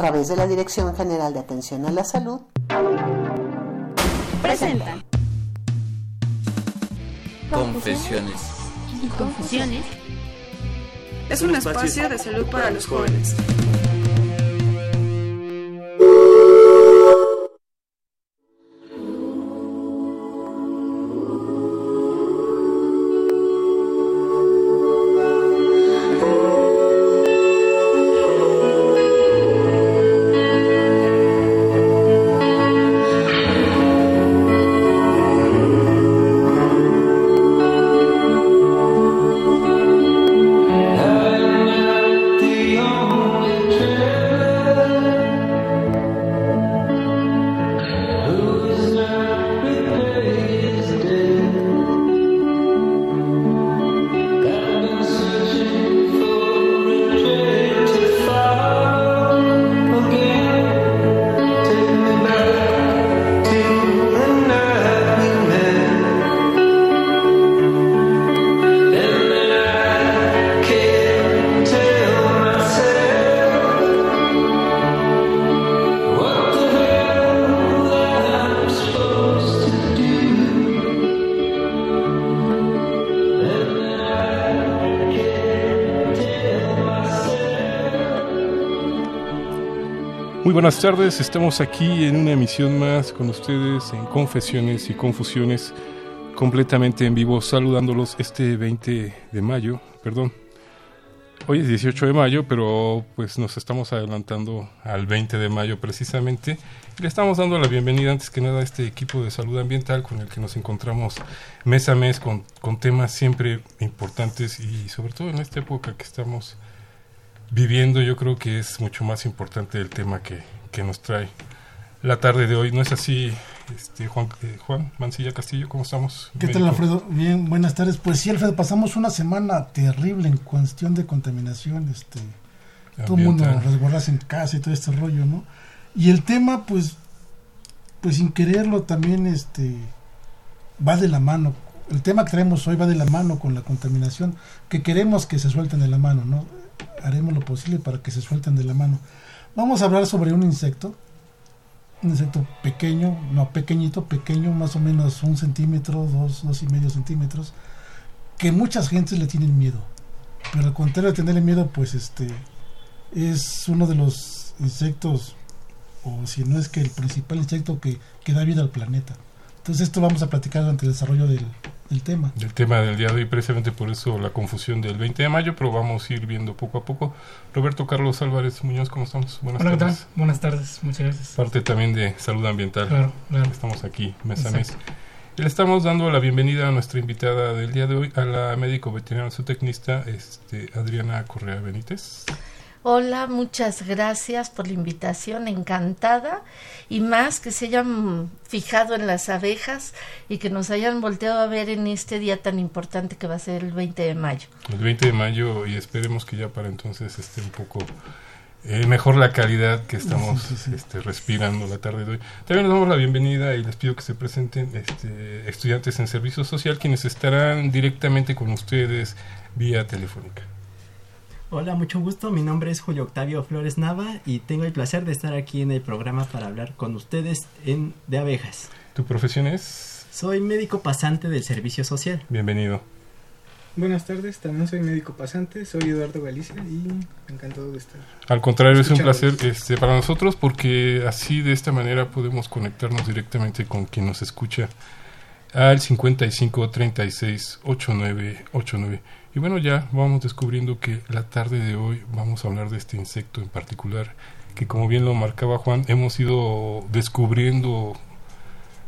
Través de la Dirección General de Atención a la Salud, presentan Confesiones. y confusiones. Es un espacio de salud para los jóvenes. Muy buenas tardes, estamos aquí en una emisión más con ustedes en Confesiones y Confusiones, completamente en vivo, saludándolos este 20 de mayo, perdón. Hoy es 18 de mayo, pero pues nos estamos adelantando al 20 de mayo precisamente. Le estamos dando la bienvenida antes que nada a este equipo de salud ambiental con el que nos encontramos mes a mes con, con temas siempre importantes y sobre todo en esta época que estamos viviendo, yo creo que es mucho más importante el tema que, que nos trae la tarde de hoy. ¿No es así, este, Juan, eh, Juan Mancilla Castillo? ¿Cómo estamos? ¿Qué tal. Alfredo? Bien, buenas tardes. Pues sí, Alfredo, pasamos una semana terrible en cuestión de contaminación. Este, todo el mundo resguardarse en casa y todo este rollo, ¿no? Y el tema, pues, pues sin quererlo también, este, va de la mano. El tema que traemos hoy va de la mano con la contaminación, que queremos que se suelten de la mano, ¿no? Haremos lo posible para que se suelten de la mano. Vamos a hablar sobre un insecto, un insecto pequeño, no pequeñito, pequeño, más o menos un centímetro, dos, dos y medio centímetros, que muchas gentes le tienen miedo. Pero al contrario de tenerle miedo, pues este es uno de los insectos, o si no es que el principal insecto que, que da vida al planeta. Entonces esto vamos a platicar durante el desarrollo del, del tema. del tema del día de hoy, precisamente por eso la confusión del 20 de mayo, pero vamos a ir viendo poco a poco. Roberto Carlos Álvarez Muñoz, ¿cómo estamos? Buenas Hola, ¿qué tal? tardes. Buenas tardes, muchas gracias. Parte también de salud ambiental. Claro, claro. Estamos aquí mes a mes. Exacto. Y le estamos dando la bienvenida a nuestra invitada del día de hoy, a la médico veterinaria zootecnista este, Adriana Correa Benítez. Hola, muchas gracias por la invitación, encantada. Y más que se hayan fijado en las abejas y que nos hayan volteado a ver en este día tan importante que va a ser el 20 de mayo. El 20 de mayo y esperemos que ya para entonces esté un poco eh, mejor la calidad que estamos Sí, sí, sí. Este, respirando la tarde de hoy. También les damos la bienvenida y les pido que se presenten este, estudiantes en servicio social quienes estarán directamente con ustedes vía telefónica. Hola, mucho gusto. Mi nombre es Julio Octavio Flores Nava y tengo el placer de estar aquí en el programa para hablar con ustedes en, de abejas. ¿Tu profesión es? Soy médico pasante del servicio social. Bienvenido. Buenas tardes, también soy médico pasante, soy Eduardo Galicia y encantado de estar. Al contrario, es un placer este, para nosotros porque así de esta manera podemos conectarnos directamente con quien nos escucha al 55 36 89 89. Y bueno, ya vamos descubriendo que la tarde de hoy vamos a hablar de este insecto en particular que como bien lo marcaba Juan, hemos ido descubriendo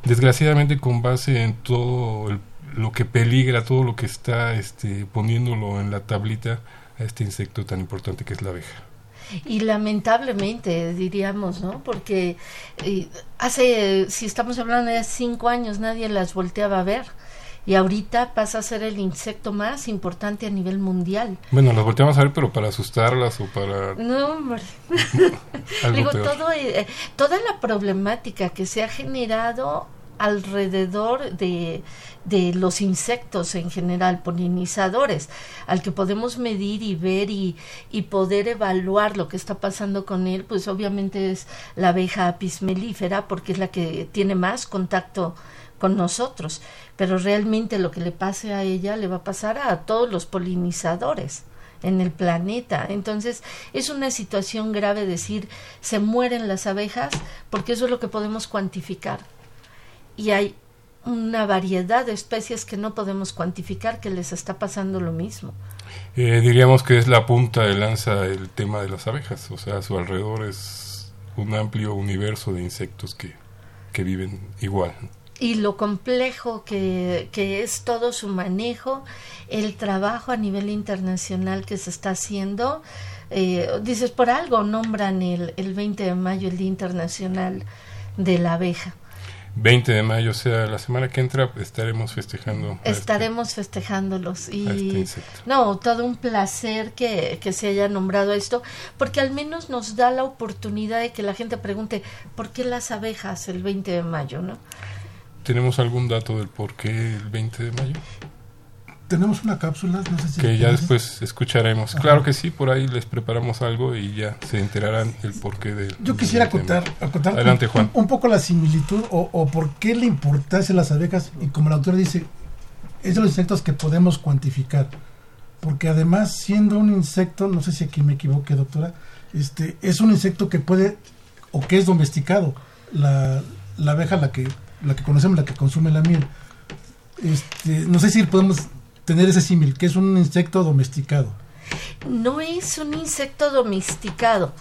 desgraciadamente con base en todo el- lo que peligra, todo lo que está este, poniéndolo en la tablita a este insecto tan importante que es la abeja. Y lamentablemente, diríamos, ¿no? Porque eh, hace, si estamos hablando de cinco años, nadie las volteaba a ver y ahorita pasa a ser el insecto más importante a nivel mundial. Bueno, las volteamos a ver, pero para asustarlas o para... No, hombre. Digo, todo, eh, toda la problemática que se ha generado alrededor de, de los insectos en general, polinizadores, al que podemos medir y ver y, y, poder evaluar lo que está pasando con él, pues obviamente es la abeja apis mellifera, porque es la que tiene más contacto con nosotros, pero realmente lo que le pase a ella le va a pasar a todos los polinizadores en el planeta. Entonces es una situación grave decir se mueren las abejas porque eso es lo que podemos cuantificar. Y hay una variedad de especies que no podemos cuantificar que les está pasando lo mismo. Eh, diríamos que es la punta de lanza el tema de las abejas, o sea, a su alrededor es un amplio universo de insectos que, que viven igual y lo complejo que, que, es todo su manejo, el trabajo a nivel internacional que se está haciendo. Eh, dices, por algo nombran el, el 20 de mayo el Día Internacional de la Abeja. 20 de mayo, o sea, la semana que entra estaremos festejando. Este estaremos festejándolos y este no, todo un placer que, que se haya nombrado esto, porque al menos nos da la oportunidad de que la gente pregunte, ¿por qué las abejas el 20 de mayo, no? ¿Tenemos algún dato del por qué el 20 de mayo? Tenemos una cápsula, no sé si que ya después escucharemos. Claro que sí, por ahí les preparamos algo y ya se enterarán el porqué de. Yo quisiera contar, Adelante, Juan. Un, poco la similitud o, o, por qué la importancia de las abejas y como la autora dice, es de los insectos que podemos cuantificar, porque además siendo un insecto, no sé si aquí me equivoqué, doctora, este es un insecto que puede o que es domesticado. La, la abeja la que la que conocemos, la que consume la miel. Este, no sé si podemos tener ese símil, que es un insecto domesticado. No es un insecto domesticado.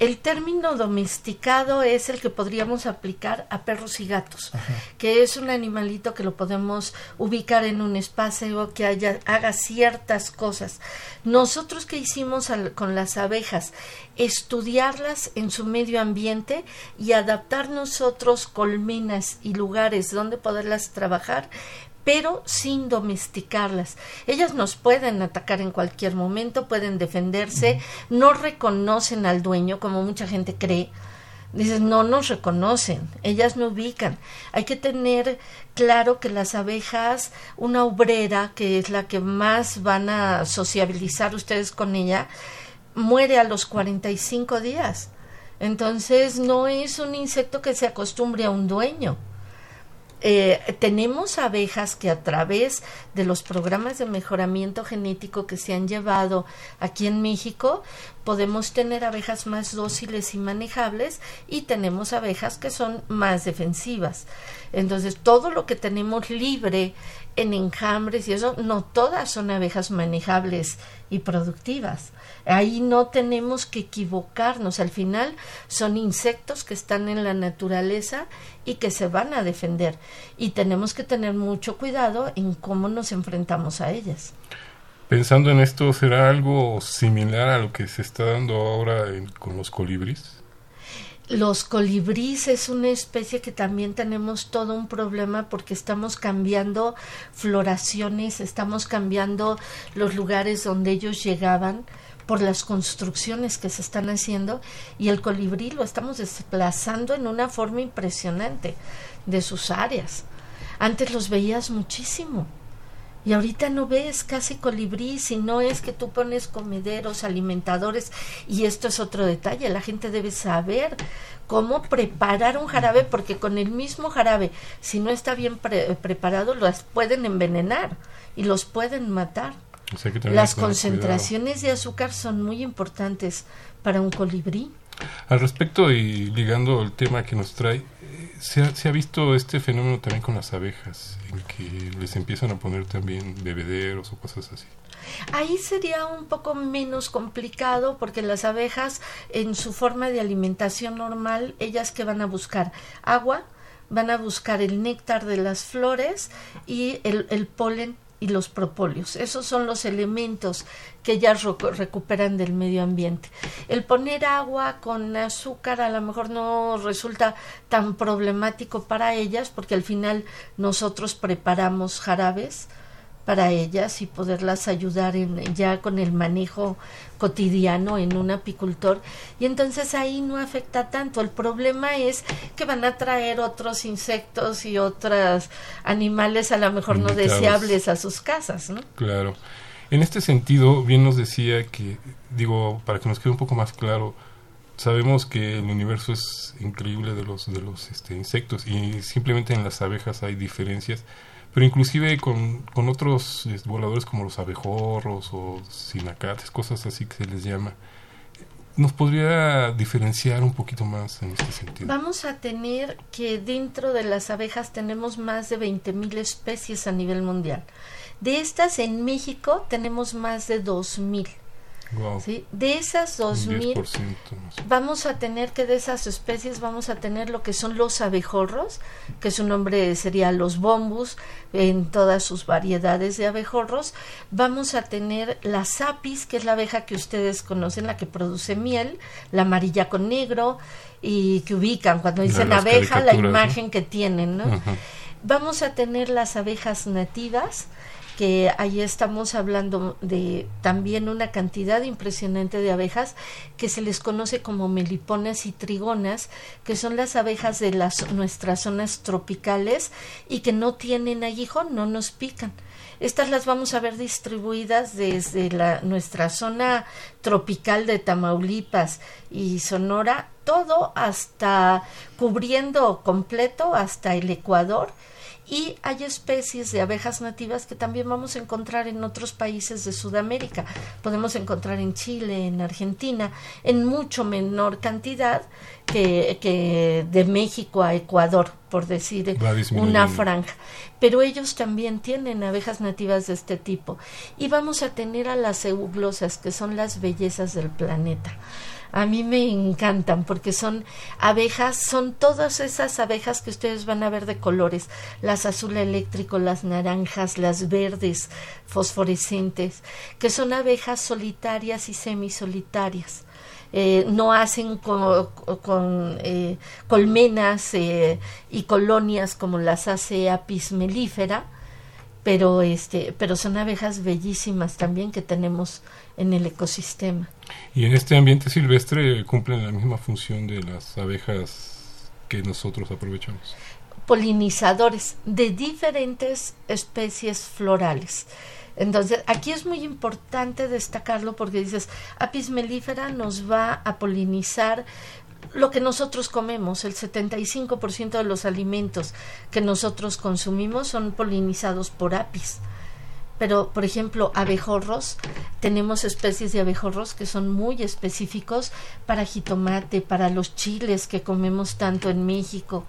El término domesticado es el que podríamos aplicar a perros y gatos, que es un animalito que lo podemos ubicar en un espacio que haya, haga ciertas cosas. Nosotros que hicimos con las abejas, estudiarlas en su medio ambiente y adaptar nosotros colmenas y lugares donde poderlas trabajar pero sin domesticarlas. Ellas nos pueden atacar en cualquier momento, pueden defenderse, no reconocen al dueño como mucha gente cree. Dices, no nos reconocen, ellas no ubican. Hay que tener claro que las abejas, una obrera, que es la que más van a sociabilizar ustedes con ella, muere a los 45 días. Entonces no es un insecto que se acostumbre a un dueño. Eh, tenemos abejas que a través de los programas de mejoramiento genético que se han llevado aquí en México, podemos tener abejas más dóciles y manejables y tenemos abejas que son más defensivas. Entonces, todo lo que tenemos libre en enjambres y eso, no todas son abejas manejables y productivas. Ahí no tenemos que equivocarnos. Al final son insectos que están en la naturaleza y que se van a defender. Y tenemos que tener mucho cuidado en cómo nos enfrentamos a ellas. Pensando en esto, ¿será algo similar a lo que se está dando ahora con los colibríes? Los colibríes es una especie que también tenemos todo un problema porque estamos cambiando floraciones, estamos cambiando los lugares donde ellos llegaban por las construcciones que se están haciendo y el colibrí lo estamos desplazando en una forma impresionante de sus áreas. Antes los veías muchísimo y ahorita no ves casi colibrí, si no es que tú pones comederos, alimentadores, y esto es otro detalle, la gente debe saber cómo preparar un jarabe, porque con el mismo jarabe, si no está bien preparado, los pueden envenenar y los pueden matar. Las concentraciones de azúcar son muy importantes para un colibrí. Al respecto y ligando el tema que nos trae, se ha, se ha, visto este fenómeno también con las abejas, en que les empiezan a poner también bebederos o cosas así. Ahí sería un poco menos complicado porque las abejas en su forma de alimentación normal, ellas que van a buscar agua, van a buscar el néctar de las flores y el, el polen y los propóleos. Esos son los elementos que ellas recuperan del medio ambiente. El poner agua con azúcar a lo mejor no resulta tan problemático para ellas porque al final nosotros preparamos jarabes para ellas y poderlas ayudar en, ya con el manejo cotidiano en un apicultor y entonces ahí no afecta tanto. El problema es que van a traer otros insectos y otros animales a lo mejor no deseables a sus casas, ¿no? Claro. En este sentido, bien nos decía que, digo, para que nos quede un poco más claro, sabemos que el universo es increíble de los de los este, insectos y simplemente en las abejas hay diferencias pero inclusive con, con otros voladores como los abejorros o sinacates, cosas así que se les llama. ¿Nos podría diferenciar un poquito más en este sentido? Vamos a tener que dentro de las abejas tenemos más de 20.000 especies a nivel mundial. De estas en México tenemos más de 2.000. ¿sí? De esas 2000 vamos a tener que de esas especies vamos a tener lo que son los abejorros, que su nombre sería los bombus en todas sus variedades de abejorros. Vamos a tener la sapis, que es la abeja que ustedes conocen, la que produce miel, la amarilla con negro y que ubican cuando dicen abeja la imagen que tienen, ¿no? Vamos a tener las abejas nativas, que ahí estamos hablando de también una cantidad impresionante de abejas que se les conoce como meliponas y trigonas, que son las abejas de las nuestras zonas tropicales y que no tienen aguijón, no nos pican. Estas las vamos a ver distribuidas desde la, nuestra zona tropical de Tamaulipas y Sonora, todo hasta cubriendo completo hasta el Ecuador y hay especies de abejas nativas que también vamos a encontrar en otros países de Sudamérica. Podemos encontrar en Chile, en Argentina, en mucho menor cantidad que, que de México a Ecuador, por decir una franja. Pero ellos también tienen abejas nativas de este tipo. Y vamos a tener a las euglosas, que son las bellezas del planeta a mí me encantan porque son abejas, son todas esas abejas que ustedes van a ver de colores, las azul eléctrico, las naranjas, las verdes fosforescentes, que son abejas solitarias y semisolitarias. Eh, no hacen con, eh, colmenas eh, y colonias como las hace Apis mellifera, pero este pero son abejas bellísimas también que tenemos en el ecosistema. Y en este ambiente silvestre cumplen la misma función de las abejas que nosotros aprovechamos. Polinizadores de diferentes especies florales. Entonces, aquí es muy importante destacarlo porque dices, Apis mellifera nos va a polinizar lo que nosotros comemos, el 75% de los alimentos que nosotros consumimos son polinizados por apis. Pero, por ejemplo, abejorros, tenemos especies de abejorros que son muy específicos para jitomate, para los chiles que comemos tanto en México,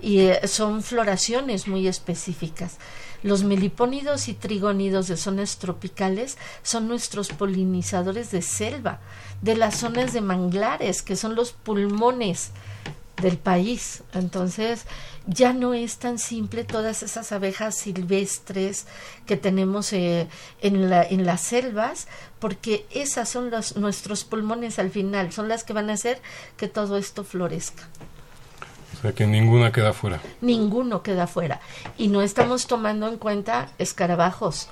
y eh, son floraciones muy específicas. Los melipónidos y trigónidos de zonas tropicales son nuestros polinizadores de selva de las zonas de manglares, que son los pulmones del país. Entonces, ya no es tan simple todas esas abejas silvestres que tenemos eh, en, la, en las selvas, porque esas son los, nuestros pulmones al final, son las que van a hacer que todo esto florezca. O sea que ninguna queda fuera. Ninguno queda fuera. Y no estamos tomando en cuenta escarabajos,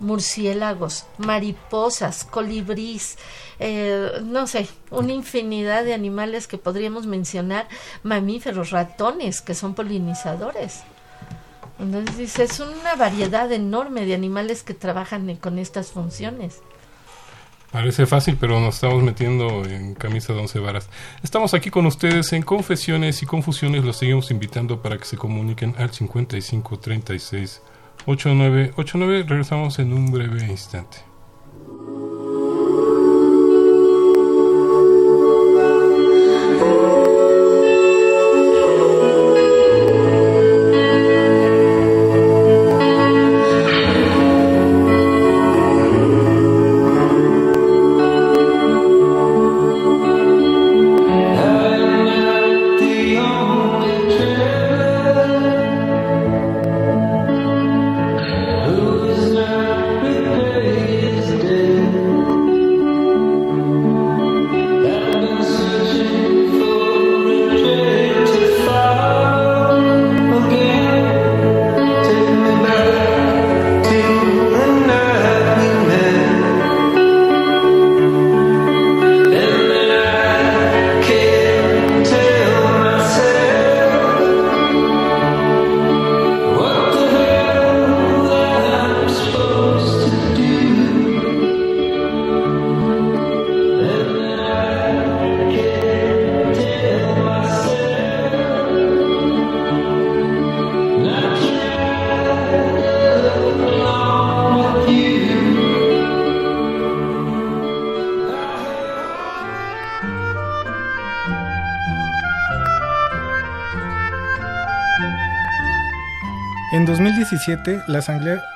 murciélagos, mariposas, colibrís, eh, no sé, una infinidad de animales que podríamos mencionar, mamíferos, ratones, que son polinizadores. Entonces es una variedad enorme de animales que trabajan con estas funciones. Parece fácil, pero nos estamos metiendo en camisa de once varas. Estamos aquí con ustedes en Confesiones y Confusiones. Los seguimos invitando para que se comuniquen al 5536 8989. Regresamos en un breve instante. 2017, la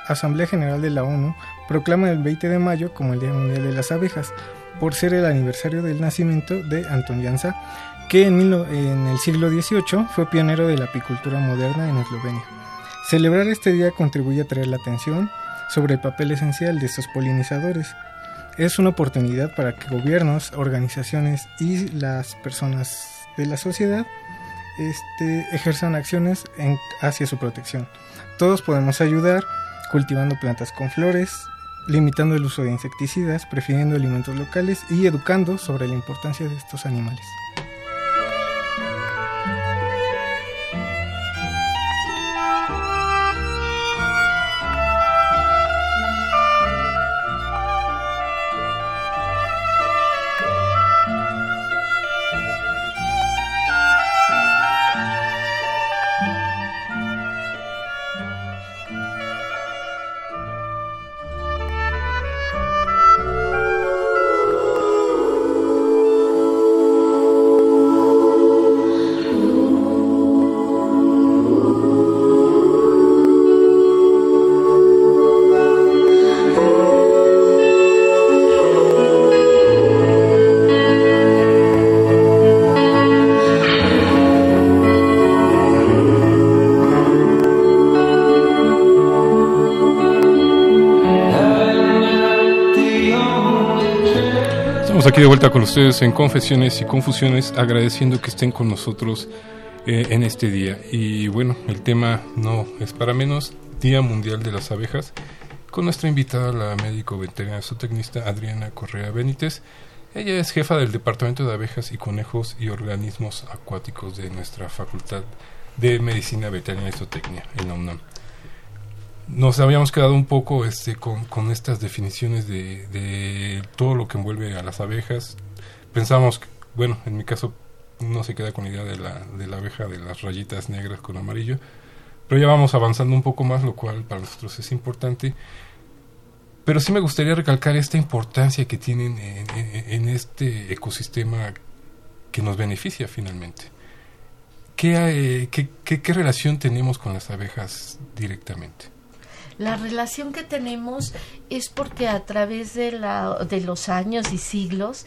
Asamblea, General de la ONU proclama el 20 de mayo como el Día Mundial de las Abejas, por ser el aniversario del nacimiento de Anton Jansa, que en, en el siglo XVIII fue pionero de la apicultura moderna en Eslovenia. Celebrar este día contribuye a traer la atención sobre el papel esencial de estos polinizadores. Es una oportunidad para que gobiernos, organizaciones y las personas de la sociedad este, ejerzan acciones hacia su protección. Todos podemos ayudar cultivando plantas con flores, limitando el uso de insecticidas, prefiriendo alimentos locales y educando sobre la importancia de estos animales. De vuelta con ustedes en Confesiones y Confusiones, agradeciendo que estén con nosotros eh, en este día. Y bueno, el tema no es para menos, Día Mundial de las Abejas, con nuestra invitada, la médico veterinaria zootecnista Adriana Correa Benítez. Ella es jefa del Departamento de Abejas y Conejos y Organismos Acuáticos de nuestra Facultad de Medicina Veterinaria y Zootecnia en la UNAM nos habíamos quedado un poco este, con, con estas definiciones de, de, todo lo que envuelve a las abejas. Pensamos, bueno, en mi caso no se queda con la idea de la, de la abeja de las rayitas negras con amarillo, pero ya vamos avanzando un poco más, lo cual para nosotros es importante. Pero sí me gustaría recalcar esta importancia que tienen en, este ecosistema que nos beneficia finalmente. ¿Qué, eh, qué, qué, ¿Qué relación tenemos con las abejas directamente? La relación que tenemos es porque a través de, la, de los años y siglos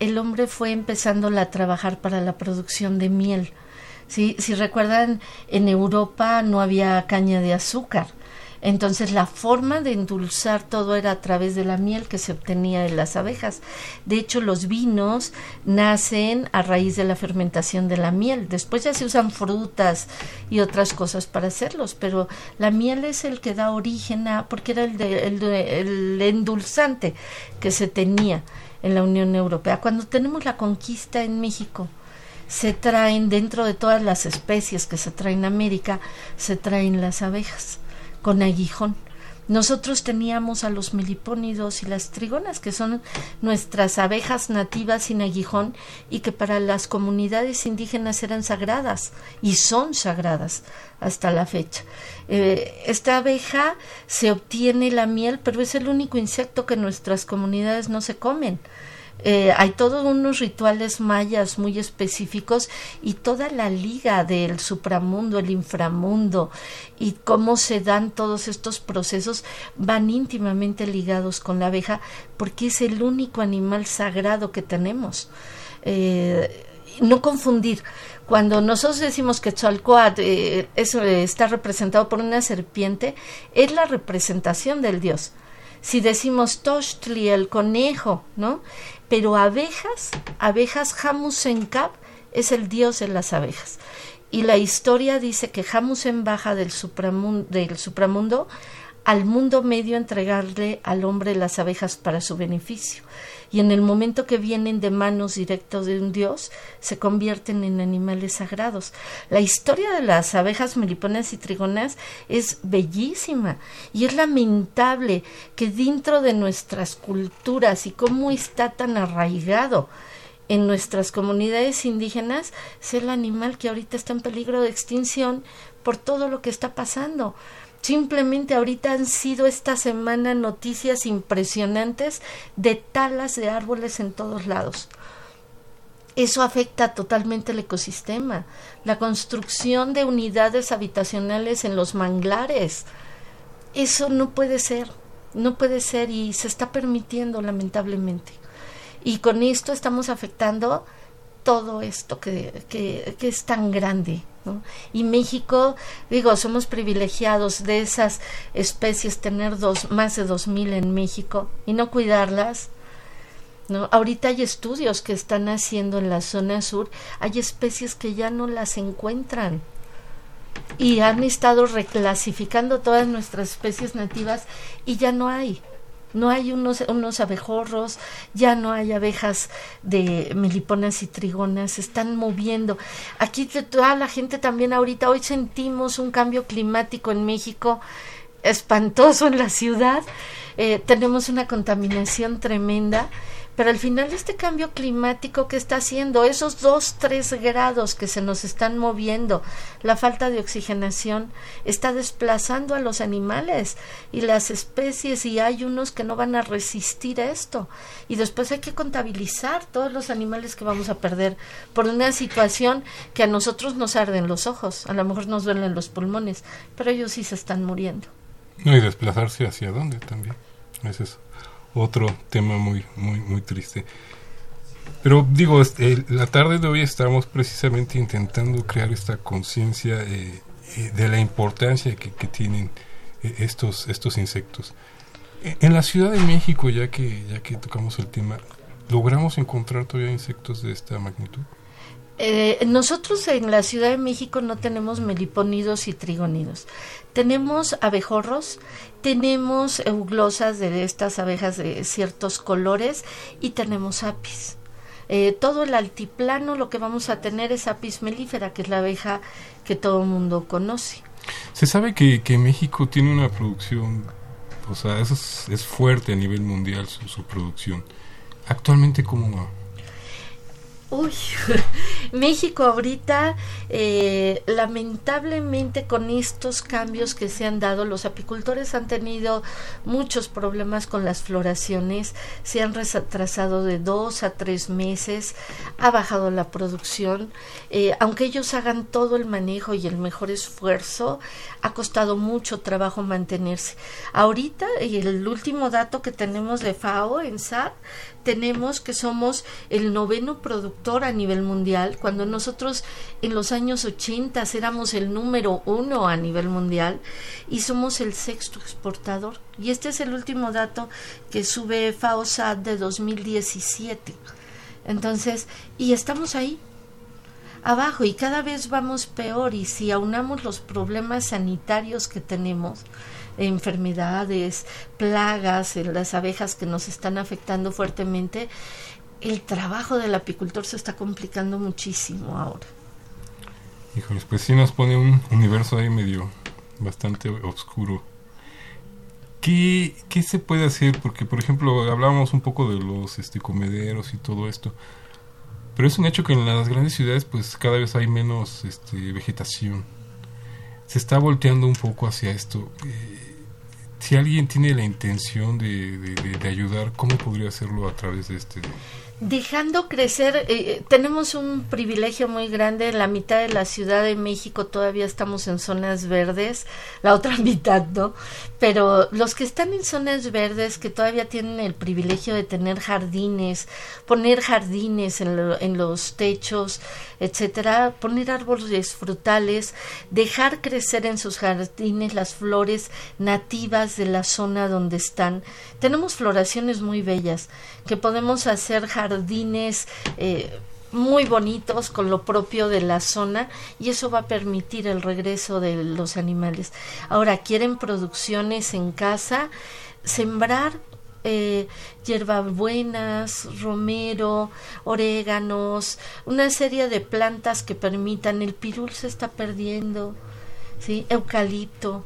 el hombre fue empezando a trabajar para la producción de miel. Si recuerdan, en Europa no había caña de azúcar entonces la forma de endulzar todo era a través de la miel que se obtenía de las abejas. De hecho, los vinos nacen a raíz de la fermentación de la miel. Después ya se usan frutas y otras cosas para hacerlos, pero la miel es el que da origen a, porque era el, el endulzante que se tenía en la Unión Europea. Cuando tenemos la conquista en México, se traen dentro de todas las especies que se traen a América, se traen las abejas con aguijón. Nosotros teníamos a los melipónidos y las trigonas, que son nuestras abejas nativas sin aguijón y que para las comunidades indígenas eran sagradas y son sagradas hasta la fecha. Eh, esta abeja se obtiene la miel, pero es el único insecto que nuestras comunidades no se comen. Eh, hay todos unos rituales mayas muy específicos y toda la liga del supramundo, el inframundo y cómo se dan todos estos procesos van íntimamente ligados con la abeja porque es el único animal sagrado que tenemos. Eh, no confundir. Cuando nosotros decimos que Tzalcoatl eh, está representado por una serpiente, es la representación del dios. Si decimos Toshtli, el conejo, ¿no? Pero abejas, abejas Hamusenkab es el dios de las abejas. Y la historia dice que Hamusen baja del supramundo, del supramundo al mundo medio entregarle al hombre las abejas para su beneficio y en el momento que vienen de manos directas de un dios, se convierten en animales sagrados. La historia de las abejas meliponas y trigonas es bellísima y es lamentable que dentro de nuestras culturas y cómo está tan arraigado en nuestras comunidades indígenas sea el animal que ahorita está en peligro de extinción por todo lo que está pasando. Simplemente ahorita han sido esta semana noticias impresionantes de talas de árboles en todos lados. eso afecta totalmente el ecosistema. La construcción de unidades habitacionales en los manglares, eso no puede ser, no puede ser y se está permitiendo lamentablemente. Y con esto estamos afectando todo esto que, que, que es tan grande. ¿No? Y México, digo, somos privilegiados de esas especies, tener dos, más de dos mil en México y no cuidarlas. ¿no? Ahorita hay estudios que están haciendo en la zona sur, hay especies que ya no las encuentran y han estado reclasificando todas nuestras especies nativas y ya no hay no hay unos, unos abejorros, ya no hay abejas de meliponas y trigonas, se están moviendo. Aquí toda la gente también ahorita, hoy sentimos un cambio climático en México espantoso en la ciudad, eh, tenemos una contaminación tremenda pero al final este cambio climático que está haciendo, esos dos, tres grados que se nos están moviendo, la falta de oxigenación, está desplazando a los animales y las especies y hay unos que no van a resistir esto. Y después hay que contabilizar todos los animales que vamos a perder por una situación que a nosotros nos arden los ojos, a lo mejor nos duelen los pulmones, pero ellos sí se están muriendo. No, y desplazarse hacia dónde también, es eso otro tema muy, muy, muy triste. Pero digo, este, la tarde de hoy estamos precisamente intentando crear esta conciencia eh, eh, de la importancia que, tienen eh, estos, estos insectos. E, en la Ciudad de México, ya que, ya que tocamos el tema, ¿logramos encontrar todavía insectos de esta magnitud? Eh, nosotros en la Ciudad de México no tenemos meliponidos y trigonidos. Tenemos abejorros, tenemos euglosas de estas abejas de ciertos colores y tenemos apis. Eh, todo el altiplano lo que vamos a tener es apis melífera, que es la abeja que todo el mundo conoce. Se sabe que, que México tiene una producción, o sea, es, es fuerte a nivel mundial su, su producción. Actualmente, ¿cómo va? Uy, México ahorita, eh, lamentablemente con estos cambios que se han dado, los apicultores han tenido muchos problemas con las floraciones, se han retrasado de dos a tres meses, ha bajado la producción, eh, aunque ellos hagan todo el manejo y el mejor esfuerzo, ha costado mucho trabajo mantenerse. Ahorita, y el último dato que tenemos de FAO en SAT, tenemos que somos el noveno productor a nivel mundial, cuando nosotros en los años 80 éramos el número uno a nivel mundial y somos el sexto exportador. Y este es el último dato que sube FAOSAT de 2017. Entonces, y estamos ahí, abajo, y cada vez vamos peor, y si aunamos los problemas sanitarios que tenemos, enfermedades, plagas, en las abejas que nos están afectando fuertemente, el trabajo del apicultor se está complicando muchísimo ahora. Híjoles, pues sí nos pone un universo ahí medio bastante oscuro. ¿Qué, ¿Qué se puede hacer? Porque, por ejemplo, hablábamos un poco de los este, comederos y todo esto. Pero es un hecho que en las grandes ciudades pues cada vez hay menos este, vegetación. Se está volteando un poco hacia esto. Eh, si alguien tiene la intención de, de, ayudar, ¿cómo podría hacerlo a través de este? Dejando crecer, eh, eh, tenemos un privilegio muy grande, en la mitad de la Ciudad de México todavía estamos en zonas verdes, la otra mitad no, pero los que están en zonas verdes, que todavía tienen el privilegio de tener jardines, poner jardines en, en los techos, etcétera, poner árboles frutales, dejar crecer en sus jardines las flores nativas de la zona donde están. Tenemos floraciones muy bellas que podemos hacer jardines eh, muy bonitos con lo propio de la zona y eso va a permitir el regreso de los animales. Ahora, quieren producciones en casa, sembrar eh, hierbabuenas, romero, oréganos, una serie de plantas que permitan, el pirul se está perdiendo, ¿sí? eucalipto,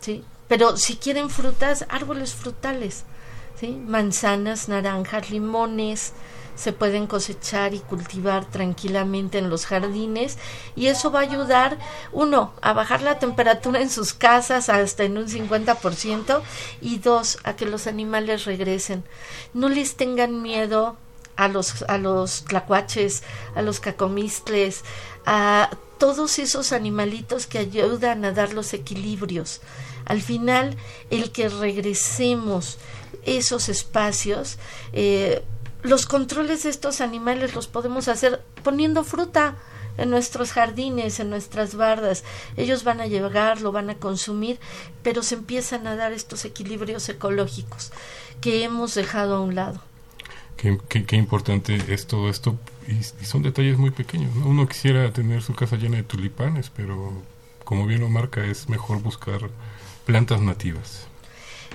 ¿sí? pero si quieren frutas, árboles frutales, ¿sí? manzanas, naranjas, limones, se pueden cosechar y cultivar tranquilamente en los jardines y eso va a ayudar, uno, a bajar la temperatura en sus casas hasta en un 50% y dos, a que los animales regresen. No les tengan miedo a los, a los tlacuaches, a los cacomistles, a todos esos animalitos que ayudan a dar los equilibrios. Al final, el que regresemos esos espacios, eh, los controles de estos animales los podemos hacer poniendo fruta en nuestros jardines, en nuestras bardas. Ellos van a llegar, lo van a consumir, pero se empiezan a dar estos equilibrios ecológicos que hemos dejado a un lado. Qué, qué, importante es todo esto y, son detalles muy pequeños. Uno quisiera tener su casa llena de tulipanes, pero como bien lo marca, es mejor buscar plantas nativas.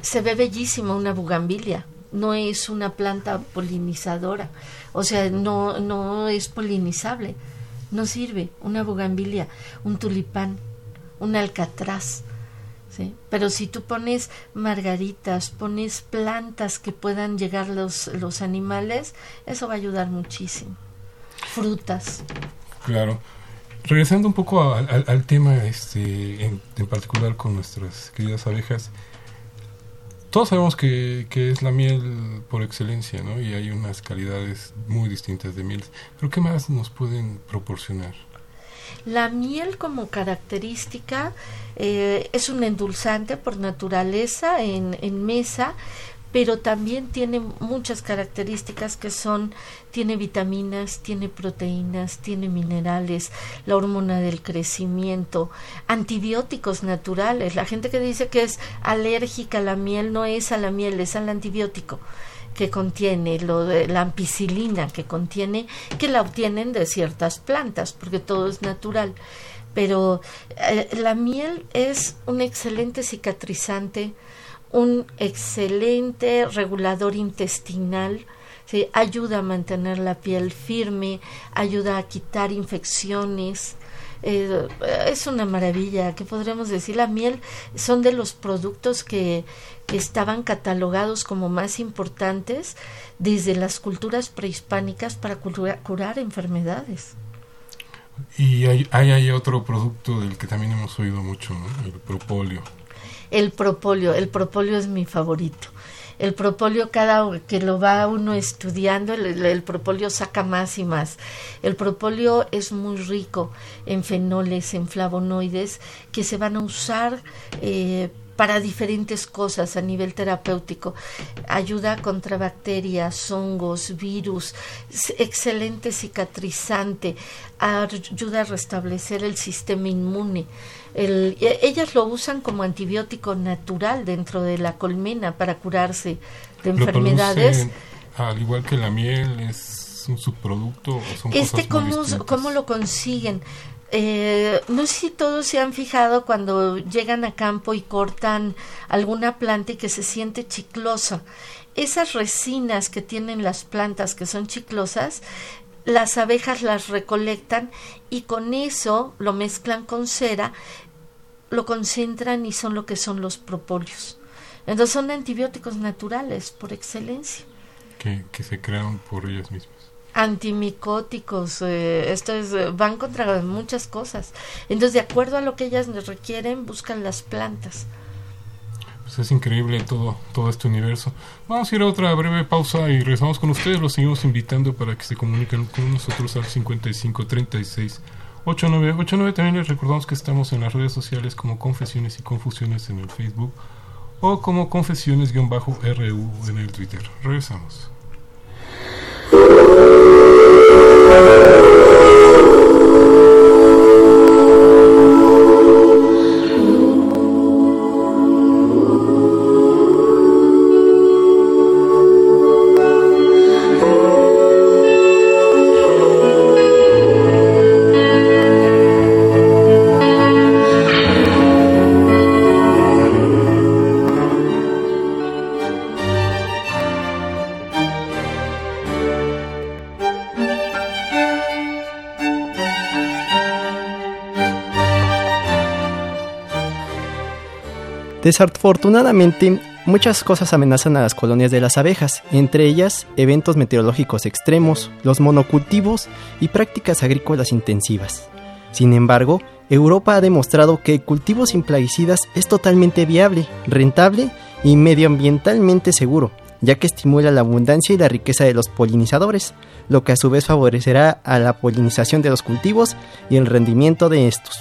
Se ve bellísima una bugambilia, no es una planta polinizadora, o sea, no, no es polinizable, no sirve una bugambilia, un tulipán, un alcatraz. ¿sí? Pero si tú pones margaritas, pones plantas que puedan llegar los, los animales, eso va a ayudar muchísimo. Frutas. Claro. Regresando un poco al, tema, este, en, en, particular con nuestras queridas abejas, todos sabemos que, que, es la miel por excelencia, ¿no? Y hay unas calidades muy distintas de miel. Pero ¿qué más nos pueden proporcionar? La miel como característica eh, es un endulzante por naturaleza en, en mesa, pero también tiene muchas características que son, tiene vitaminas, tiene proteínas, tiene minerales, la hormona del crecimiento, antibióticos naturales. La gente que dice que es alérgica a la miel no es a la miel, es al antibiótico que contiene lo de la ampicilina que contiene que la obtienen de ciertas plantas porque todo es natural pero eh, la miel es un excelente cicatrizante un excelente regulador intestinal, ayuda a mantener la piel firme, ayuda a quitar infecciones. Eh, es una maravilla, ¿qué podríamos decir? La miel son de los productos que, que estaban catalogados como más importantes desde las culturas prehispánicas para curar enfermedades. Y hay, hay, otro producto del que también hemos oído mucho, el propóleo el propóleo. El propóleo es mi favorito. El propóleo, cada que lo va uno estudiando, el, propóleo saca más y más. El propóleo es muy rico en fenoles, en flavonoides, que se van a usar eh, para diferentes cosas a nivel terapéutico. Ayuda contra bacterias, hongos, virus, excelente cicatrizante, ayuda a restablecer el sistema inmune. El, ellas lo usan como antibiótico natural dentro de la colmena para curarse de enfermedades. al igual que la miel, es un subproducto. O son este, ¿cómo, ¿cómo lo consiguen? Eh, no sé si todos se han fijado cuando llegan a campo y cortan alguna planta y que se siente chiclosa. Esas resinas que tienen las plantas que son chiclosas, las abejas las recolectan y con eso lo mezclan con cera, lo concentran y son lo que son los propóleos. Entonces son antibióticos naturales por excelencia. Que, que se crean por ellas mismas antimicóticos, eh, esto es, eh, van contra muchas cosas. Entonces, de acuerdo a lo que ellas requieren, buscan las plantas. Pues es increíble todo, todo este universo. Vamos a ir a otra breve pausa y regresamos con ustedes. Los seguimos invitando para que se comuniquen con nosotros al 5536 8989. También les recordamos que estamos en las redes sociales como Confesiones y Confusiones en el Facebook o como Confesiones-RU en el Twitter. Regresamos. Desafortunadamente, muchas cosas amenazan a las colonias de las abejas, entre ellas eventos meteorológicos extremos, los monocultivos y prácticas agrícolas intensivas. Sin embargo, Europa ha demostrado que cultivos sin plaguicidas es totalmente viable, rentable y medioambientalmente seguro, ya que estimula la abundancia y la riqueza de los polinizadores, lo que a su vez favorecerá a la polinización de los cultivos y el rendimiento de estos.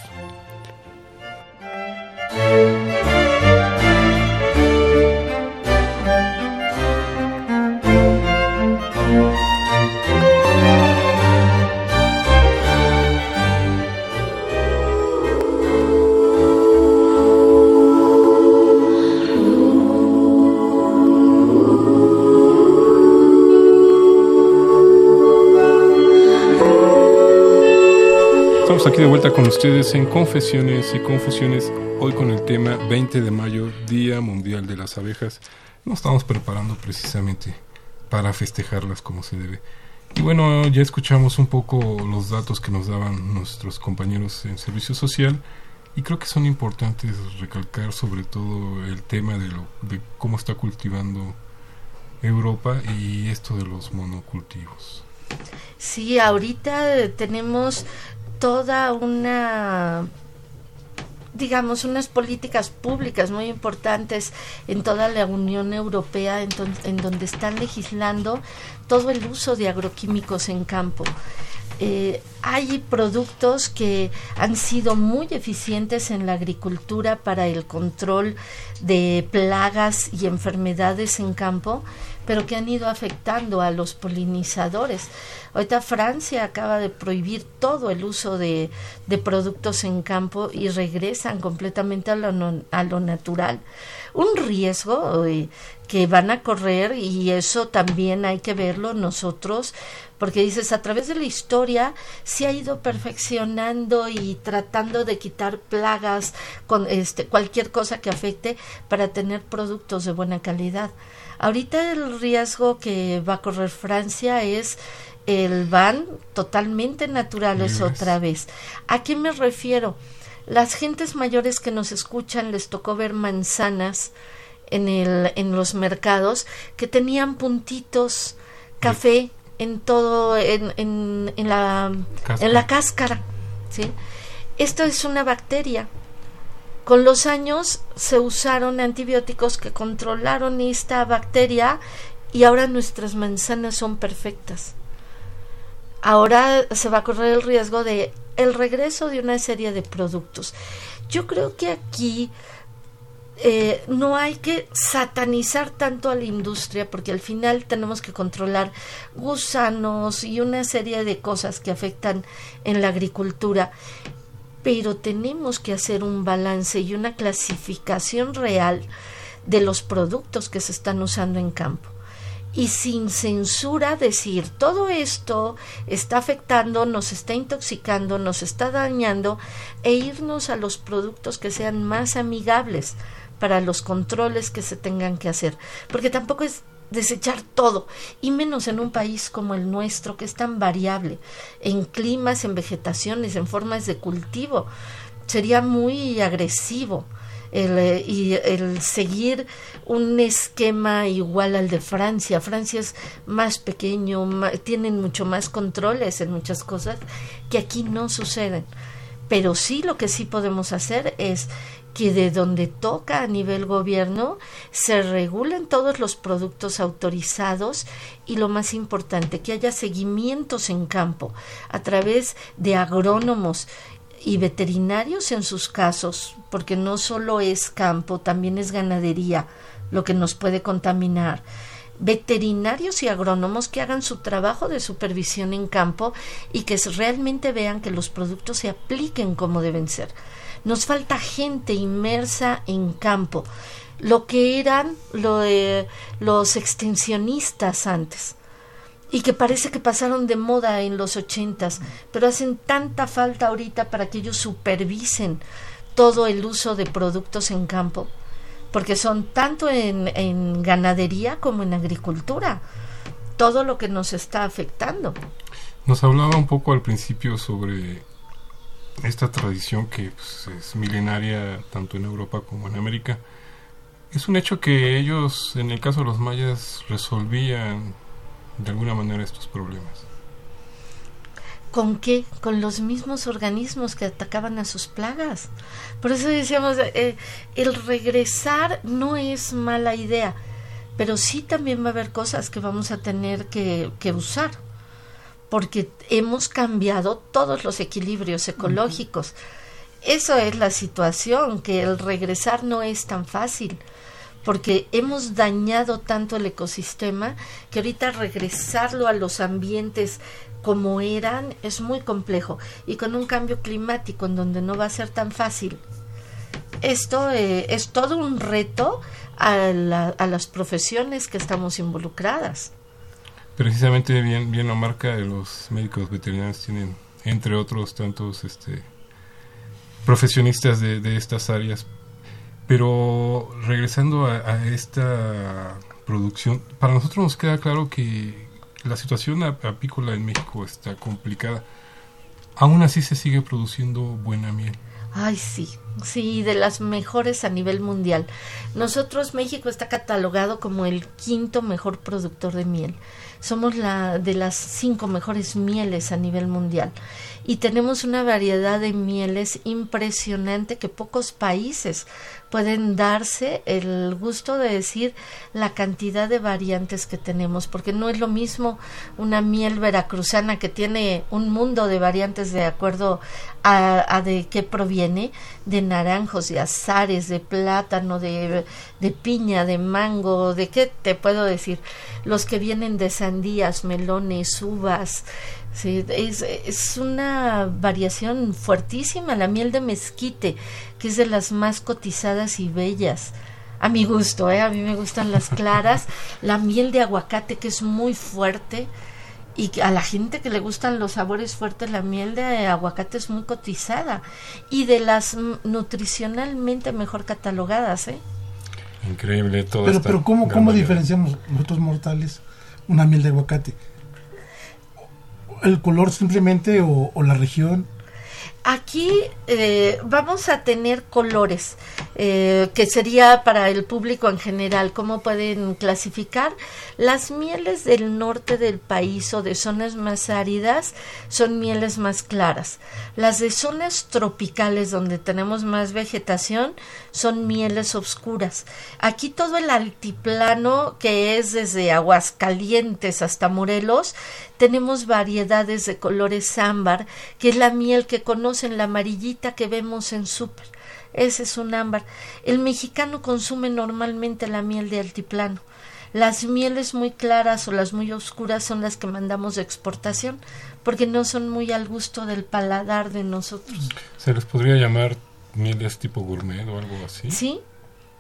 Aquí de vuelta con ustedes en Confesiones y Confusiones, hoy con el tema 20 de mayo, Día Mundial de las Abejas. Nos estamos preparando precisamente para festejarlas como se debe. Y bueno, ya escuchamos un poco los datos que nos daban nuestros compañeros en servicio social y creo que son importantes recalcar sobre todo el tema de, lo, de cómo está cultivando Europa y esto de los monocultivos. Sí, ahorita tenemos toda una digamos, unas políticas públicas muy importantes en toda la Unión Europea, en, donde están legislando todo el uso de agroquímicos en campo. Eh, hay productos que han sido muy eficientes en la agricultura para el control de plagas y enfermedades en campo, pero que han ido afectando a los polinizadores. Ahorita Francia acaba de prohibir todo el uso de, productos en campo y regresan completamente a lo, a lo natural. Un riesgo eh, que van a correr y eso también hay que verlo nosotros porque dices, a través de la historia se ha ido perfeccionando y tratando de quitar plagas con este cualquier cosa que afecte para tener productos de buena calidad. Ahorita el riesgo que va a correr Francia es el van totalmente naturales otra vez. ¿A qué me refiero? Las gentes mayores que nos escuchan les tocó ver manzanas en, el, en los mercados que tenían puntitos café en todo, en, en, en la, en la cáscara. ¿sí? Esto es una bacteria con los años se usaron antibióticos que controlaron esta bacteria y ahora nuestras manzanas son perfectas. Ahora se va a correr el riesgo de el regreso de una serie de productos. Yo creo que aquí eh, no hay que satanizar tanto a la industria porque al final tenemos que controlar gusanos y una serie de cosas que afectan en la agricultura pero tenemos que hacer un balance y una clasificación real de los productos que se están usando en campo. Y sin censura decir, todo esto está afectando, nos está intoxicando, nos está dañando, e irnos a los productos que sean más amigables para los controles que se tengan que hacer. Porque tampoco es desechar todo, y menos en un país como el nuestro, que es tan variable en climas, en vegetaciones, en formas de cultivo. Sería muy agresivo el, eh, y el seguir un esquema igual al de Francia. Francia es más pequeño, tienen mucho más controles en muchas cosas que aquí no suceden. Pero sí lo que sí podemos hacer es que de donde toca a nivel gobierno se regulen todos los productos autorizados y lo más importante, que haya seguimientos en campo a través de agrónomos y veterinarios en sus casos, porque no solo es campo, también es ganadería lo que nos puede contaminar veterinarios y agrónomos que hagan su trabajo de supervisión en campo y que realmente vean que los productos se apliquen como deben ser. Nos falta gente inmersa en campo, lo que eran lo los extensionistas antes y que parece que pasaron de moda en los ochentas, pero hacen tanta falta ahorita para que ellos supervisen todo el uso de productos en campo, porque son tanto en, en ganadería como en agricultura, todo lo que nos está afectando. Nos hablaba un poco al principio sobre esta tradición que pues, es milenaria tanto en Europa como en América, es un hecho que ellos, en el caso de los mayas, resolvían de alguna manera estos problemas. ¿Con qué? Con los mismos organismos que atacaban a sus plagas. Por eso decíamos, eh, el regresar no es mala idea, pero sí también va a haber cosas que vamos a tener que, que usar, porque hemos cambiado todos los equilibrios ecológicos. Eso es la situación, que el regresar no es tan fácil porque hemos dañado tanto el ecosistema que ahorita regresarlo a los ambientes como eran es muy complejo y con un cambio climático en donde no va a ser tan fácil. Esto eh, es todo un reto a, a, las profesiones que estamos involucradas. Precisamente bien, bien lo marca, los médicos veterinarios tienen, entre otros tantos este, profesionistas de, de estas áreas, pero regresando a, esta producción, para nosotros nos queda claro que la situación apícola en México está complicada. Aún así se sigue produciendo buena miel. Ay, sí, sí, de las mejores a nivel mundial. Nosotros, México está catalogado como el quinto mejor productor de miel. Somos la de las cinco mejores mieles a nivel mundial y tenemos una variedad de mieles impresionante que pocos países pueden darse el gusto de decir la cantidad de variantes que tenemos, porque no es lo mismo una miel veracruzana que tiene un mundo de variantes de acuerdo a, de qué proviene, de naranjos, de azares, de plátano, de, de piña, de mango, de qué te puedo decir, los que vienen de sandías, melones, uvas, Sí, es, es, una variación fuertísima. La miel de mezquite, que es de las más cotizadas y bellas. A mi gusto, ¿eh? a mí me gustan las claras. La miel de aguacate, que es muy fuerte. Y a la gente que le gustan los sabores fuertes, la miel de aguacate es muy cotizada. Y de las nutricionalmente mejor catalogadas. ¿eh? Increíble todo Pero, pero ¿cómo, cómo diferenciamos nosotros mortales una miel de aguacate? El color simplemente o, la región? Aquí eh, vamos a tener colores, eh, que sería para el público en general. ¿Cómo pueden clasificar? Las mieles del norte del país o de zonas más áridas son mieles más claras. Las de zonas tropicales donde tenemos más vegetación son mieles oscuras. Aquí todo el altiplano que es desde Aguascalientes hasta Morelos tenemos variedades de colores ámbar, que es la miel que conocen, la amarillita que vemos en súper. Ese es un ámbar. El mexicano consume normalmente la miel de altiplano. Las mieles muy claras o las muy oscuras son las que mandamos de exportación, porque no son muy al gusto del paladar de nosotros. ¿Se les podría llamar mieles tipo gourmet o algo así? Sí,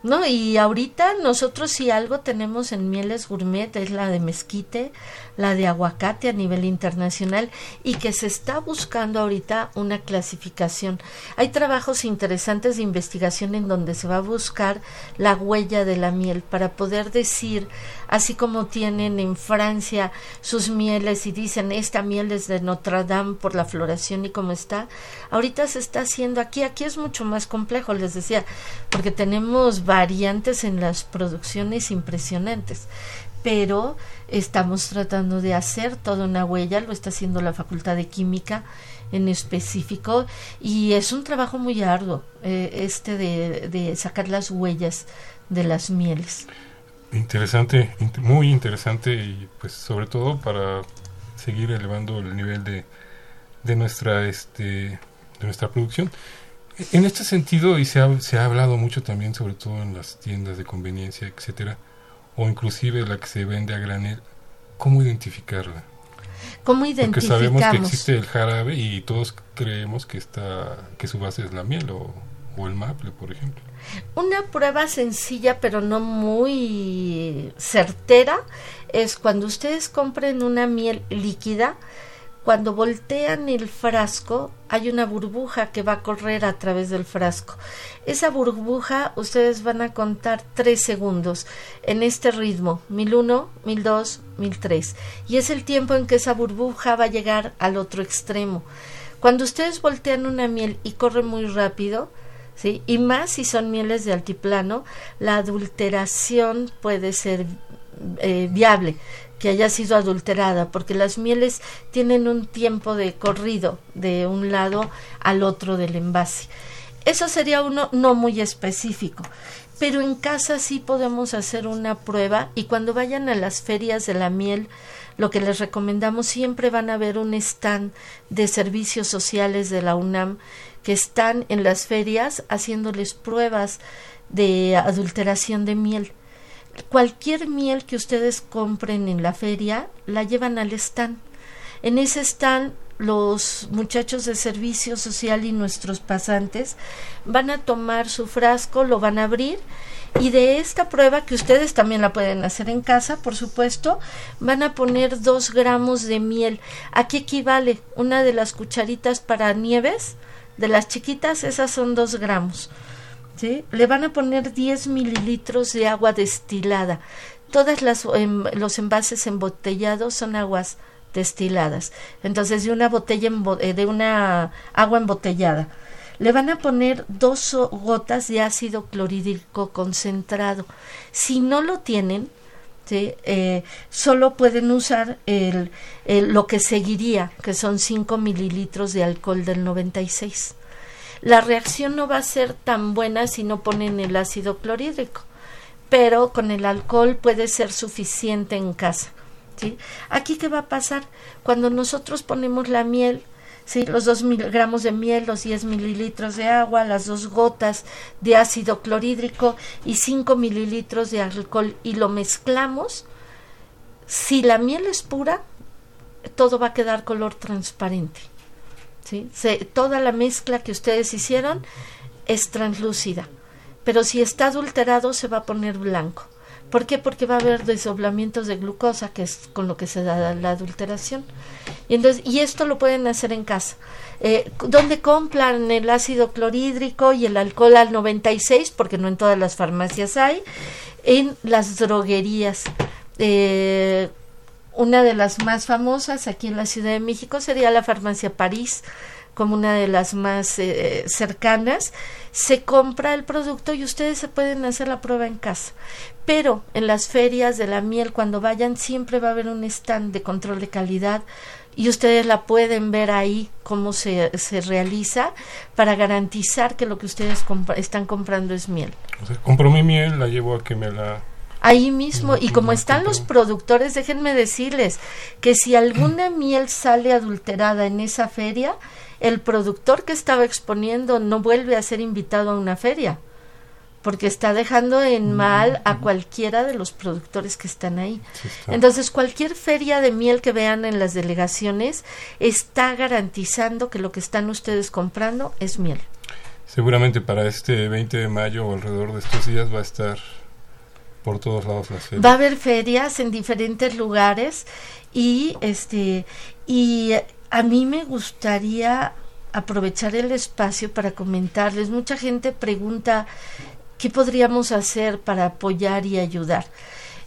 no, y ahorita nosotros si algo tenemos en mieles gourmet es la de mezquite, la de aguacate a nivel internacional y que se está buscando ahorita una clasificación. Hay trabajos interesantes de investigación en donde se va a buscar la huella de la miel para poder decir, así como tienen en Francia sus mieles y dicen esta miel es de Notre Dame por la floración y cómo está, ahorita se está haciendo aquí, aquí es mucho más complejo, les decía, porque tenemos variantes en las producciones impresionantes pero estamos tratando de hacer toda una huella, lo está haciendo la Facultad de Química en específico y es un trabajo muy arduo eh, este de, de, sacar las huellas de las mieles. Interesante, muy interesante y pues sobre todo para seguir elevando el nivel de, de nuestra este de nuestra producción. En este sentido, y se ha, se ha hablado mucho también, sobre todo en las tiendas de conveniencia, etcétera, o inclusive la que se vende a granel, ¿cómo identificarla? ¿Cómo identificamos? Porque sabemos que existe el jarabe y todos creemos que está que su base es la miel o, o el maple, por ejemplo. Una prueba sencilla pero no muy certera es cuando ustedes compren una miel líquida, cuando voltean el frasco hay una burbuja que va a correr a través del frasco. Esa burbuja ustedes van a contar tres segundos en este ritmo, mil uno, mil dos, mil tres. Y es el tiempo en que esa burbuja va a llegar al otro extremo. Cuando ustedes voltean una miel y corre muy rápido, y más si son mieles de altiplano, la adulteración puede ser eh, viable que haya sido adulterada, porque las mieles tienen un tiempo de corrido de un lado al otro del envase. eso sería uno no muy específico. Pero en casa sí podemos hacer una prueba y cuando vayan a las ferias de la miel, lo que les recomendamos siempre van a ver un stand de servicios sociales de la UNAM que están en las ferias haciéndoles pruebas de adulteración de miel. Cualquier miel que ustedes compren en la feria la llevan al stand. En ese stand los muchachos de servicio social y nuestros pasantes van a tomar su frasco, lo van a abrir y de esta prueba, que ustedes también la pueden hacer en casa, por supuesto, van a poner dos gramos de miel. Aquí equivale una de las cucharitas para nieves, de las chiquitas, esas son dos gramos. ¿sí? Le van a poner 10 mililitros de agua destilada. Todos em, los envases embotellados son aguas destiladas. Entonces, de una botella eh, de una agua embotellada le van a poner dos gotas de ácido clorhídrico concentrado. Si no lo tienen, eh, solo pueden usar el, lo que seguiría, que son 5 mililitros de alcohol del 96. La reacción no va a ser tan buena si no ponen el ácido clorhídrico, pero con el alcohol puede ser suficiente en casa. ¿sí? Aquí, ¿qué va a pasar? Cuando nosotros ponemos la miel, ¿sí? los dos miligramos de miel, los 10 mililitros de agua, las dos gotas de ácido clorhídrico y 5 mililitros de alcohol y lo mezclamos, si la miel es pura, todo va a quedar color transparente. ¿sí? toda la mezcla que ustedes hicieron es translúcida, pero si está adulterado se va a poner blanco. ¿Por qué? Porque va a haber desdoblamientos de glucosa, que es con lo que se da la adulteración. Y, entonces, y esto lo pueden hacer en casa. Eh, ¿Dónde compran el ácido clorhídrico y el alcohol al 96? Porque no en todas las farmacias hay. En las droguerías. Eh, una de las más famosas aquí en la Ciudad de México sería la farmacia París como una de las más eh, cercanas, se compra el producto y ustedes se pueden hacer la prueba en casa. Pero en las ferias de la miel, cuando vayan, siempre va a haber un stand de control de calidad y ustedes la pueden ver ahí cómo se, se realiza para garantizar que lo que ustedes están comprando es miel. compro mi miel, la llevo a que me la ahí mismo y como están los productores déjenme decirles que si alguna miel sale adulterada en esa feria el productor que estaba exponiendo no vuelve a ser invitado a una feria porque está dejando en mal a cualquiera de los productores que están ahí. Entonces, cualquier feria de miel que vean en las delegaciones está garantizando que lo que están ustedes comprando es miel. Seguramente para este 20 de mayo o alrededor de estos días va a estar por todos lados las ferias. Va a haber ferias en diferentes lugares y este y a mí me gustaría aprovechar el espacio para comentarles. Mucha gente pregunta qué podríamos hacer para apoyar y ayudar.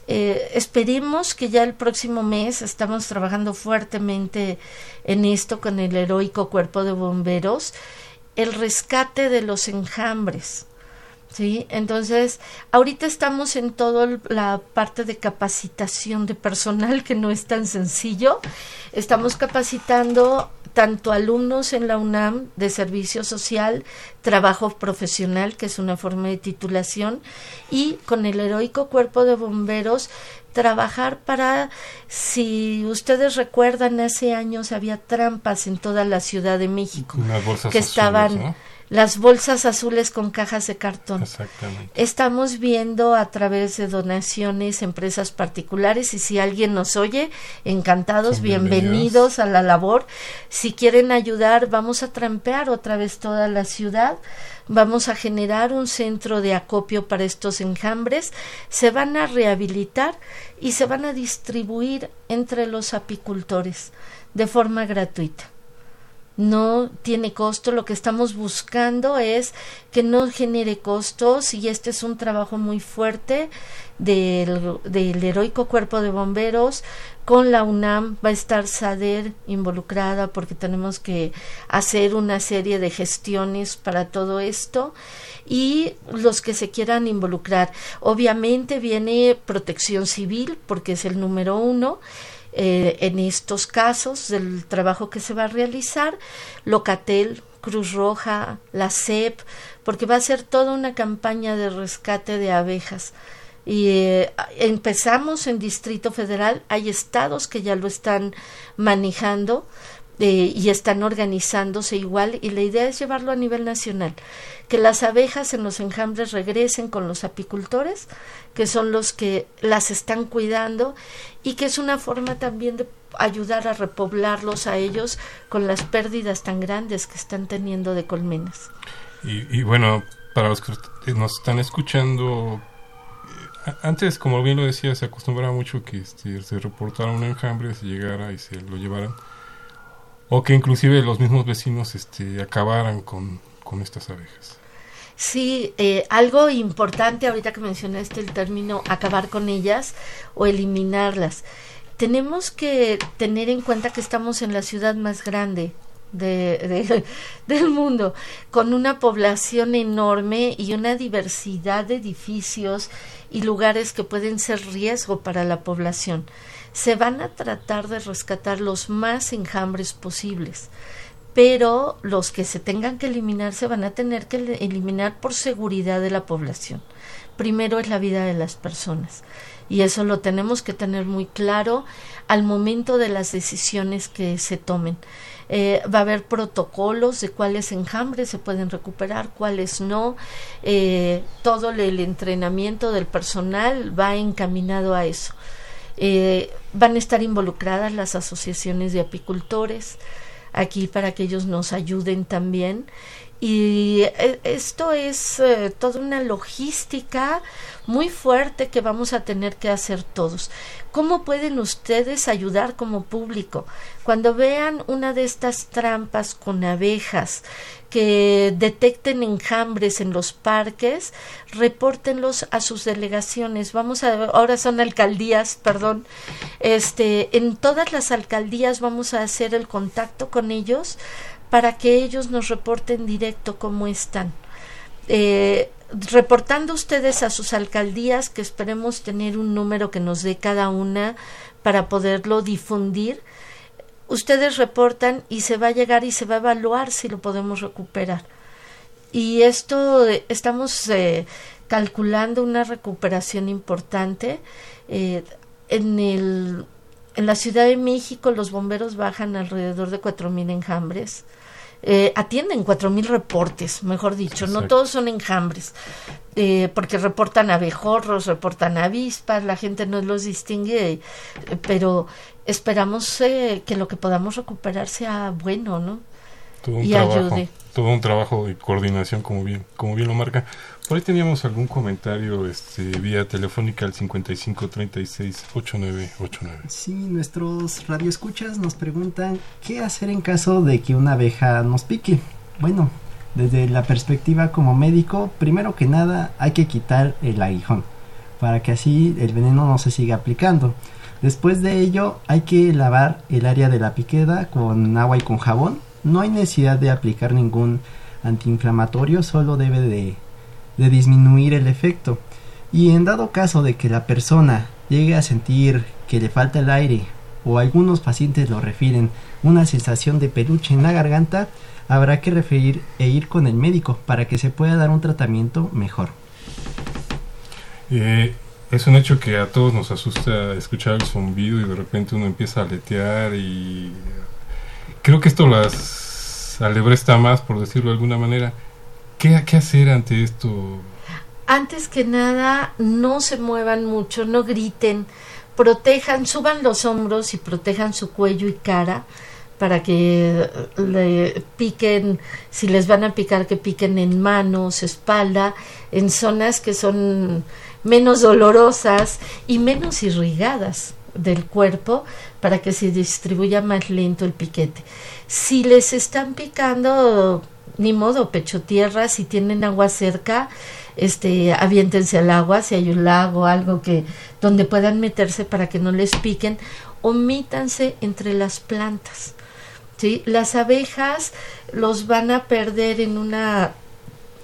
Eh, esperemos que ya el próximo mes estamos trabajando fuertemente en esto con el heroico cuerpo de bomberos, el rescate de los enjambres. ¿Sí? Entonces, ahorita estamos en toda la parte de capacitación de personal, que no es tan sencillo. Estamos capacitando tanto alumnos en la UNAM de servicio social, trabajo profesional, que es una forma de titulación, y con el heroico cuerpo de bomberos trabajar para, si ustedes recuerdan, hace años había trampas en toda la Ciudad de México que estaban las bolsas azules con cajas de cartón. Exactamente. Estamos viendo a través de donaciones empresas particulares y si alguien nos oye, encantados, bienvenidos. a la labor. Si quieren ayudar, vamos a trampear otra vez toda la ciudad. Vamos a generar un centro de acopio para estos enjambres. Se van a rehabilitar y se van a distribuir entre los apicultores de forma gratuita no tiene costo, lo que estamos buscando es que no genere costos y este es un trabajo muy fuerte del, del heroico cuerpo de bomberos con la UNAM va a estar SADER involucrada porque tenemos que hacer una serie de gestiones para todo esto y los que se quieran involucrar. Obviamente viene protección civil porque es el número uno eh, en estos casos del trabajo que se va a realizar, Locatel Cruz Roja, la CEP, porque va a ser toda una campaña de rescate de abejas. Y eh, empezamos en Distrito Federal, hay estados que ya lo están manejando eh, y están organizándose igual y la idea es llevarlo a nivel nacional, que las abejas en los enjambres regresen con los apicultores, que son los que las están cuidando y que es una forma también de ayudar a repoblarlos a ellos con las pérdidas tan grandes que están teniendo de colmenas. Y, bueno, para los que nos están escuchando, eh, antes, como bien lo decía, se acostumbraba mucho que este, se reportara un enjambre, se llegara y se lo llevaran, o que inclusive los mismos vecinos este, acabaran con, con estas abejas. Sí, eh, algo importante ahorita que mencionaste el término acabar con ellas o eliminarlas tenemos que tener en cuenta que estamos en la ciudad más grande de, del mundo, con una población enorme y una diversidad de edificios y lugares que pueden ser riesgo para la población. Se van a tratar de rescatar los más enjambres posibles, pero los que se tengan que eliminar se van a tener que eliminar por seguridad de la población. Primero es la vida de las personas y eso lo tenemos que tener muy claro al momento de las decisiones que se tomen. Eh, va a haber protocolos de cuáles enjambres se pueden recuperar, cuáles no. Eh, todo el entrenamiento del personal va encaminado a eso. Eh, van a estar involucradas las asociaciones de apicultores aquí para que ellos nos ayuden también y eh, esto es eh, toda una logística muy fuerte que vamos a tener que hacer todos. ¿Cómo pueden ustedes ayudar como público? Cuando vean una de estas trampas con abejas que detecten enjambres en los parques, repórtenlos a sus delegaciones. Vamos a ahora son alcaldías, perdón. Este, en todas las alcaldías vamos a hacer el contacto con ellos para que ellos nos reporten directo cómo están. Eh, reportando ustedes a sus alcaldías, que esperemos tener un número que nos dé cada una para poderlo difundir, ustedes reportan y se va a llegar y se va a evaluar si lo podemos recuperar. Y esto eh, estamos eh, calculando una recuperación importante. en, el, en la Ciudad de México los bomberos bajan alrededor de cuatro mil enjambres eh, atienden cuatro mil reportes, mejor dicho, no todos son enjambres, eh, porque reportan abejorros, reportan avispas, la gente no los distingue, eh, pero esperamos eh, que lo que podamos recuperar sea bueno, ¿no? Todo un y ayude. Todo un trabajo de coordinación, como bien, como bien lo marca. Por ahí teníamos algún comentario este, vía telefónica al 5536-8989. Sí, nuestros radioescuchas nos preguntan qué hacer en caso de que una abeja nos pique. Bueno, desde la perspectiva como médico, primero que nada hay que quitar el aguijón para que así el veneno no se siga aplicando. Después de ello hay que lavar el área de la piqueda con agua y con jabón. No hay necesidad de aplicar ningún antiinflamatorio, solo debe de de disminuir el efecto. Y en dado caso de que la persona llegue a sentir que le falta el aire o algunos pacientes lo refieren una sensación de peluche en la garganta, habrá que referir e ir con el médico para que se pueda dar un tratamiento mejor. Eh, es un hecho que a todos nos asusta escuchar el zumbido y de repente uno empieza a aletear y creo que esto las alebresta más, por decirlo de alguna manera. ¿Qué, ¿Qué hacer ante esto? Antes que nada, no se muevan mucho, no griten, protejan, suban los hombros y protejan su cuello y cara para que le piquen, si les van a picar, que piquen en manos, espalda, en zonas que son menos dolorosas y menos irrigadas del cuerpo para que se distribuya más lento el piquete. Si les están picando ni modo, pecho tierra, si tienen agua cerca, este, aviéntense al agua, si hay un lago, algo que, donde puedan meterse para que no les piquen, omítanse entre las plantas. ¿sí? Las abejas los van a perder en una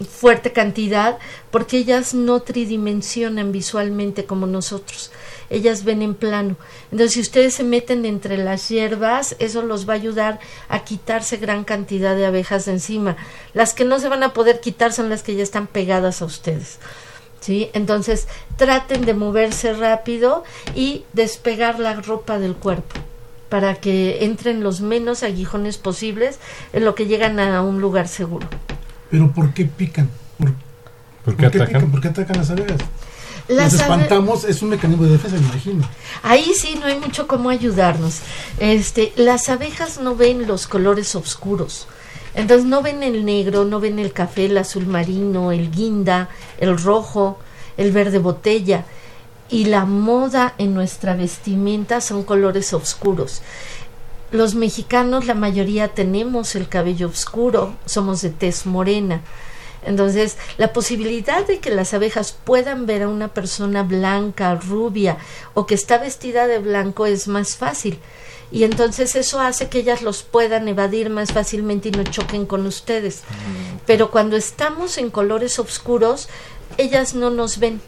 fuerte cantidad porque ellas no tridimensionan visualmente como nosotros. Ellas ven en plano. Entonces, si ustedes se meten entre las hierbas, eso los va a ayudar a quitarse gran cantidad de abejas de encima. Las que no se van a poder quitar son las que ya están pegadas a ustedes. ¿Sí? Entonces, traten de moverse rápido y despegar la ropa del cuerpo para que entren los menos aguijones posibles en lo que llegan a un lugar seguro. Pero ¿por qué pican? ¿Por, qué, atacan? ¿Por qué atacan las abejas? Las espantamos, es un mecanismo de defensa, me imagino. Ahí sí no hay mucho cómo ayudarnos. Este, las abejas no ven los colores oscuros. Entonces no ven el negro, no ven el café, el azul marino, el guinda, el rojo, el verde botella. Y la moda en nuestra vestimenta son colores oscuros. Los mexicanos, la mayoría tenemos el cabello oscuro, somos de tez morena. Entonces, la posibilidad de que las abejas puedan ver a una persona blanca, rubia o que está vestida de blanco es más fácil. Y entonces eso hace que ellas los puedan evadir más fácilmente y no choquen con ustedes. Mm. Pero cuando estamos en colores oscuros, ellas no nos ven.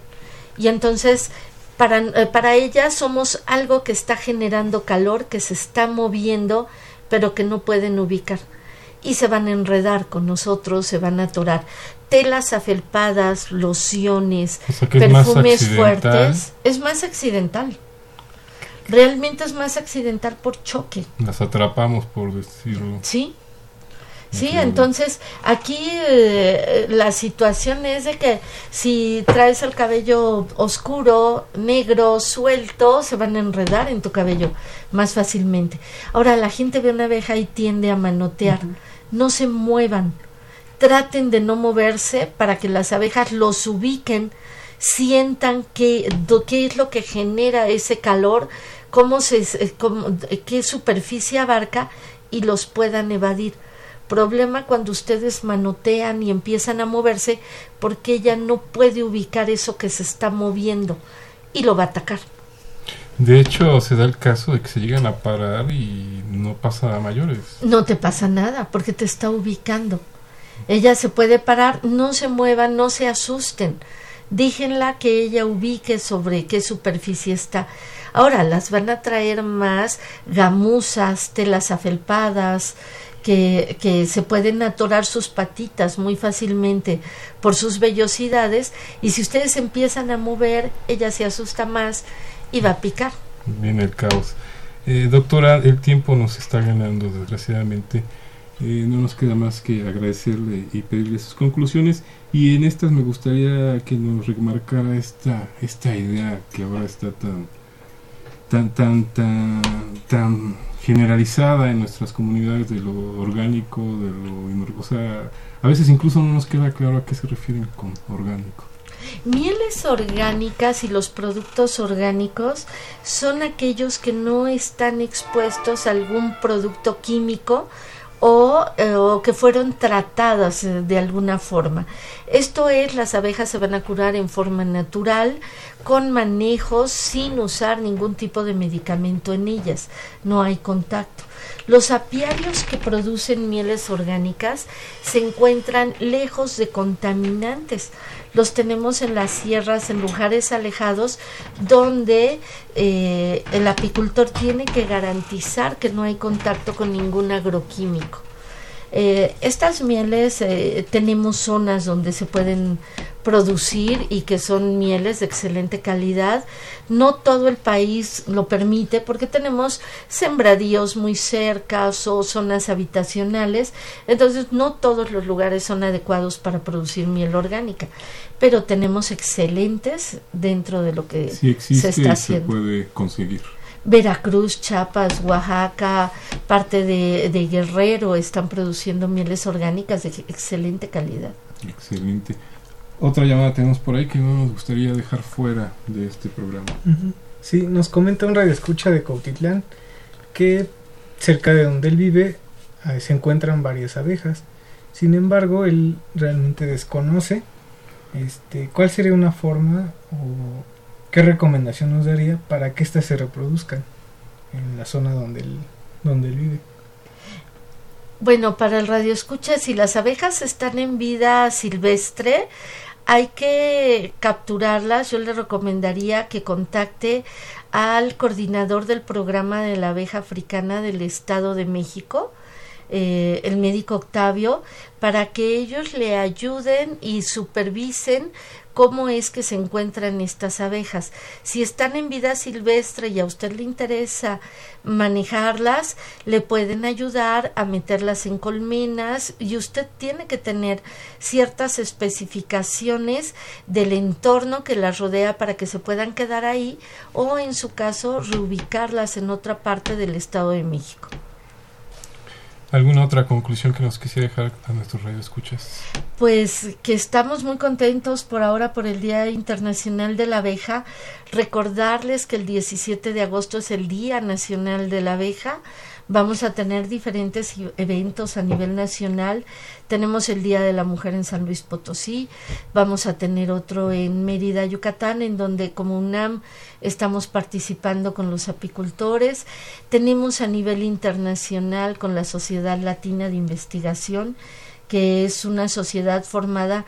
Y entonces para, eh, para ellas somos algo que está generando calor, que se está moviendo, pero que no pueden ubicar. Y se van a enredar con nosotros, se van a atorar. Telas afelpadas, lociones, perfumes fuertes, es más accidental. Realmente es más accidental por choque. Las atrapamos, por decirlo. Sí, Sí, entonces aquí eh, la situación es de que si traes el cabello oscuro, negro, suelto, se van a enredar en tu cabello más fácilmente. Ahora la gente ve una abeja y tiende a manotear. No se muevan. Traten de no moverse para que las abejas los ubiquen, sientan qué es lo que genera ese calor, cómo se, cómo, qué superficie abarca y los puedan evadir Problema cuando ustedes manotean y empiezan a moverse porque ella no puede ubicar eso que se está moviendo y lo va a atacar. De hecho, se da el caso de que se llegan a parar y no pasa a mayores. No te pasa nada porque te está ubicando. Ella se puede parar, no se muevan, no se asusten. Díjenla que ella ubique sobre qué superficie está. Ahora las van a traer más gamuzas, telas afelpadas, que, que, se pueden atorar sus patitas muy fácilmente por sus vellosidades y si ustedes empiezan a mover, ella se asusta más y va a picar. Viene el caos. Eh, doctora, el tiempo nos está ganando, desgraciadamente. Eh, no nos queda más que agradecerle y pedirle sus conclusiones. Y en estas me gustaría que nos remarcara esta, esta idea que ahora está tan, tan, tan, tan, tan generalizada en nuestras comunidades de lo orgánico, de lo o sea, a veces incluso no nos queda claro a qué se refieren con orgánico. Mieles orgánicas y los productos orgánicos son aquellos que no están expuestos a algún producto químico o, eh, que fueron tratadas eh, de alguna forma. Esto es, las abejas se van a curar en forma natural, con manejos, sin usar ningún tipo de medicamento en ellas. No hay contacto. Los apiarios que producen mieles orgánicas se encuentran lejos de contaminantes. Los tenemos en las sierras, en lugares alejados, donde eh, el apicultor tiene que garantizar que no hay contacto con ningún agroquímico. Eh, estas mieles eh, tenemos zonas donde se pueden producir y que son mieles de excelente calidad. No todo el país lo permite porque tenemos sembradíos muy cercas o zonas habitacionales, entonces no todos los lugares son adecuados para producir miel orgánica, pero tenemos excelentes dentro de lo que se está haciendo. Se puede conseguir. Veracruz, Chiapas, Oaxaca, parte de, Guerrero están produciendo mieles orgánicas de excelente calidad. Excelente. Otra llamada tenemos por ahí que no nos gustaría dejar fuera de este programa. Sí, nos comenta un radio escucha de Cautitlán que cerca de donde él vive se encuentran varias abejas. Sin embargo, él realmente desconoce este, cuál sería una forma o ¿qué recomendación nos daría para que éstas se reproduzcan en la zona donde él, donde él vive? Bueno, para el radio escucha, si las abejas están en vida silvestre, hay que capturarlas. Yo le recomendaría que contacte al coordinador del programa de la abeja africana del Estado de México, eh, el médico Octavio, para que ellos le ayuden y supervisen cómo es que se encuentran estas abejas. Si están en vida silvestre y a usted le interesa manejarlas, le pueden ayudar a meterlas en colmenas y usted tiene que tener ciertas especificaciones del entorno que las rodea para que se puedan quedar ahí o en su caso reubicarlas en otra parte del Estado de México. ¿Alguna otra conclusión que nos quisiera dejar a nuestros radioescuchas? Pues que estamos muy contentos por ahora por el Día Internacional de la Abeja. Recordarles que el 17 de agosto es el Día Nacional de la Abeja. Vamos a tener diferentes eventos a nivel nacional. Tenemos el Día de la Mujer en San Luis Potosí. Vamos a tener otro en Mérida, Yucatán, en donde como UNAM estamos participando con los apicultores. Tenemos a nivel internacional con la Sociedad Latina de Investigación, que es una sociedad formada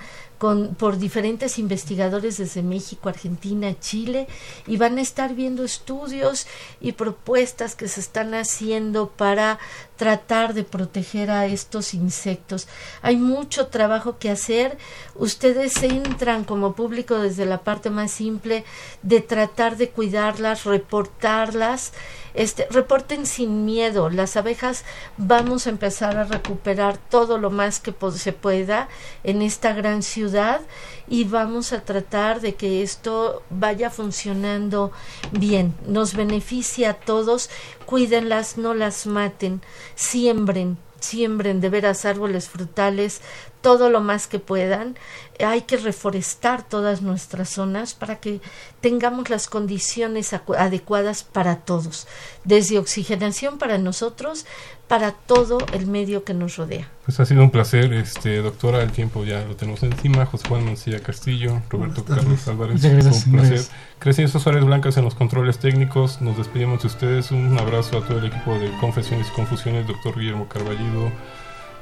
por diferentes investigadores desde México, Argentina, Chile, y van a estar viendo estudios y propuestas que se están haciendo para tratar de proteger a estos insectos. Hay mucho trabajo que hacer. Ustedes entran como público desde la parte más simple de tratar de cuidarlas, reportarlas. Este, reporten sin miedo. Las abejas vamos a empezar a recuperar todo lo más que se pueda en esta gran ciudad y vamos a tratar de que esto vaya funcionando bien. Nos beneficia a todos cuídenlas, no las maten, siembren, siembren de veras árboles frutales, todo lo más que puedan. Hay que reforestar todas nuestras zonas para que tengamos las condiciones adecuadas para todos, desde oxigenación para nosotros, para todo el medio que nos rodea. Pues ha sido un placer, este doctora, el tiempo ya lo tenemos encima, José Juan Mancilla Castillo, Roberto Carlos Álvarez, un placer. Crecen Suárez Blancas en los controles técnicos, nos despedimos de ustedes, un abrazo a todo el equipo de Confesiones y Confusiones, doctor Guillermo Carballido,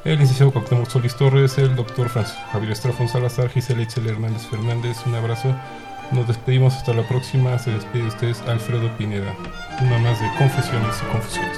el licenciado Cuauhtémoc Solís Torres, el doctor Francisco Javier Estrafón Salazar, Gisela Itzel Hernández Fernández, un abrazo. Nos despedimos hasta la próxima. Se despide de ustedes Alfredo Pineda. Una más de Confesiones y Confusiones.